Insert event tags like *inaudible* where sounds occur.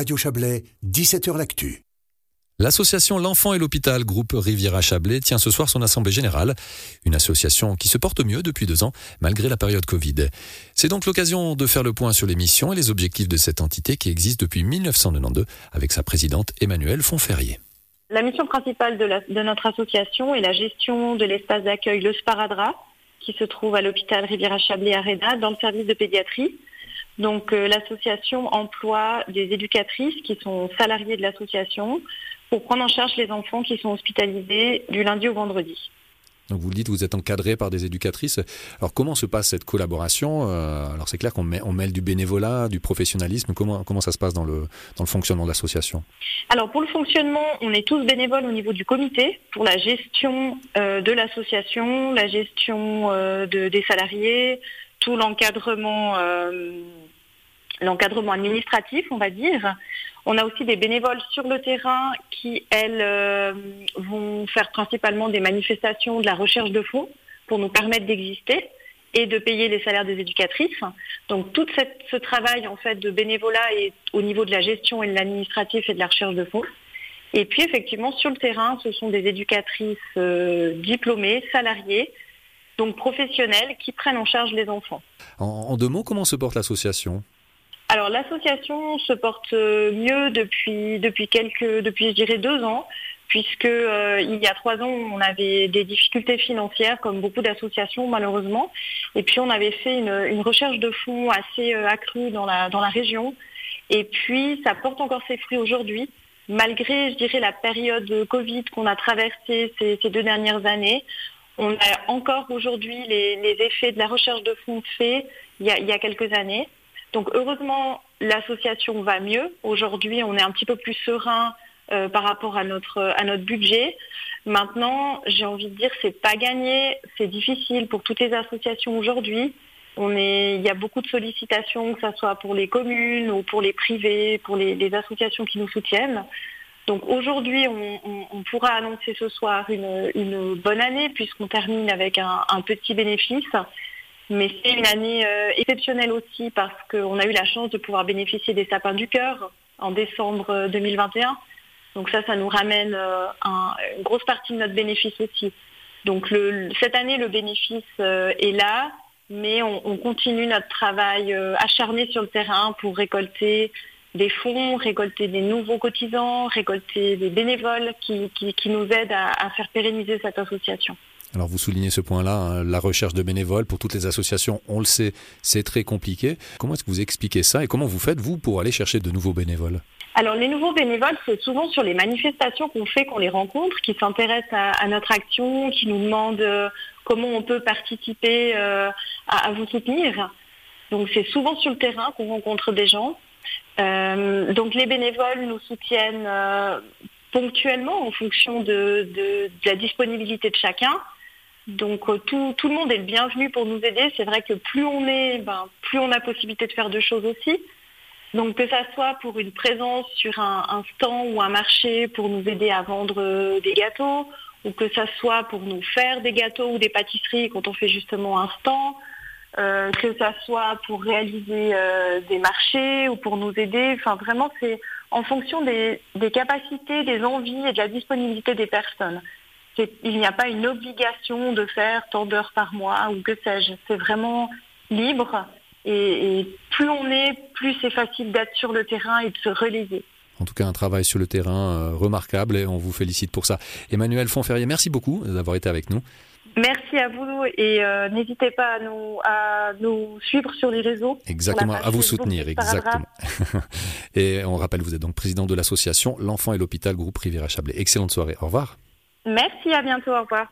Radio Chablais, 17h L'Actu. L'association L'Enfant et l'Hôpital, groupe Riviera-Chablais, tient ce soir son assemblée générale. Une association qui se porte mieux depuis deux ans, malgré la période Covid. C'est donc l'occasion de faire le point sur les missions et les objectifs de cette entité qui existe depuis 1992 avec sa présidente Emmanuelle Fonferrier. La mission principale de, de notre association est la gestion de l'espace d'accueil Le Sparadra, qui se trouve à l'hôpital Riviera-Chablais à Reda, dans le service de pédiatrie. Donc euh, l'association emploie des éducatrices qui sont salariées de l'association pour prendre en charge les enfants qui sont hospitalisés du lundi au vendredi. Donc vous le dites, vous êtes encadré par des éducatrices. Alors comment se passe cette collaboration euh, Alors c'est clair qu'on on mêle du bénévolat, du professionnalisme. Comment, comment ça se passe dans le, dans le fonctionnement de l'association? Alors pour le fonctionnement, on est tous bénévoles au niveau du comité pour la gestion euh, de l'association, la gestion euh, de, des salariés, tout l'encadrement l'encadrement administratif, on va dire. On a aussi des bénévoles sur le terrain qui, elles, euh, vont faire principalement des manifestations de la recherche de fonds pour nous permettre d'exister et de payer les salaires des éducatrices. Donc tout ce travail en fait de bénévolat est au niveau de la gestion et de l'administratif et de la recherche de fonds. Et puis effectivement sur le terrain, ce sont des éducatrices euh, diplômées, salariées, donc professionnelles, qui prennent en charge les enfants. en deux mots, comment se porte l'association? Alors l'association se porte euh, mieux depuis quelques depuis je dirais deux ans puisque euh, il y a trois ans on avait des difficultés financières comme beaucoup d'associations malheureusement. Et puis on avait fait une, recherche de fonds assez euh, accrue dans la région. Et puis ça porte encore ses fruits aujourd'hui malgré je dirais la période Covid qu'on a traversée ces, deux dernières années. On a encore aujourd'hui les, effets de la recherche de fonds faits il y a quelques années donc heureusement, l'association va mieux. Aujourd'hui, on est un petit peu plus serein euh, par rapport à notre, à notre budget. Maintenant, j'ai envie de dire, c'est pas gagné, c'est difficile pour toutes les associations aujourd'hui. On est, il y a beaucoup de sollicitations, que ce soit pour les communes ou pour les privés, pour les, associations qui nous soutiennent. Donc aujourd'hui, on, pourra annoncer ce soir une, bonne année puisqu'on termine avec un petit bénéfice. Mais c'est une année euh, exceptionnelle aussi parce qu'on a eu la chance de pouvoir bénéficier des sapins du cœur en décembre 2021. Euh, Donc ça, ça nous ramène euh, une grosse partie de notre bénéfice aussi. Donc cette année, le bénéfice est là, mais on, continue notre travail acharné sur le terrain pour récolter des fonds, récolter des nouveaux cotisants, récolter des bénévoles qui, nous aident à faire pérenniser cette association. Alors vous soulignez ce point-là, hein, la recherche de bénévoles pour toutes les associations, on le sait, c'est très compliqué. Comment est-ce que vous expliquez ça et comment vous faites, vous, pour aller chercher de nouveaux bénévoles? Alors les nouveaux bénévoles, c'est souvent sur les manifestations qu'on fait, qu'on les rencontre, qui s'intéressent à, notre action, qui nous demandent euh, comment on peut participer euh, à, vous soutenir. Donc c'est souvent sur le terrain qu'on rencontre des gens. Euh, donc les bénévoles nous soutiennent ponctuellement en fonction de la disponibilité de chacun. Donc euh, tout, le monde est le bienvenu pour nous aider. C'est vrai que plus on est, ben, plus on a possibilité de faire de choses aussi. Donc que ça soit pour une présence sur un, stand ou un marché pour nous aider à vendre euh, des gâteaux, ou que ça soit pour nous faire des gâteaux ou des pâtisseries quand on fait justement un stand, euh, que ça soit pour réaliser des marchés ou pour nous aider. Enfin vraiment c'est en fonction des capacités, des envies et de la disponibilité des personnes il n'y a pas une obligation de faire tant d'heures par mois ou que sais-je. C'est vraiment libre. Et, plus on est, plus c'est facile d'être sur le terrain et de se relayer. En tout cas, un travail sur le terrain euh, remarquable et on vous félicite pour ça. Emmanuel Fonferrier, merci beaucoup d'avoir été avec nous. Merci à vous et euh, n'hésitez pas à nous, à nous suivre sur les réseaux. Exactement, à vous soutenir, exactement. *laughs* et on rappelle, vous êtes donc président de l'association L'Enfant et l'Hôpital, groupe privé à Chablais. Excellente soirée, au revoir. Merci, à bientôt, au revoir.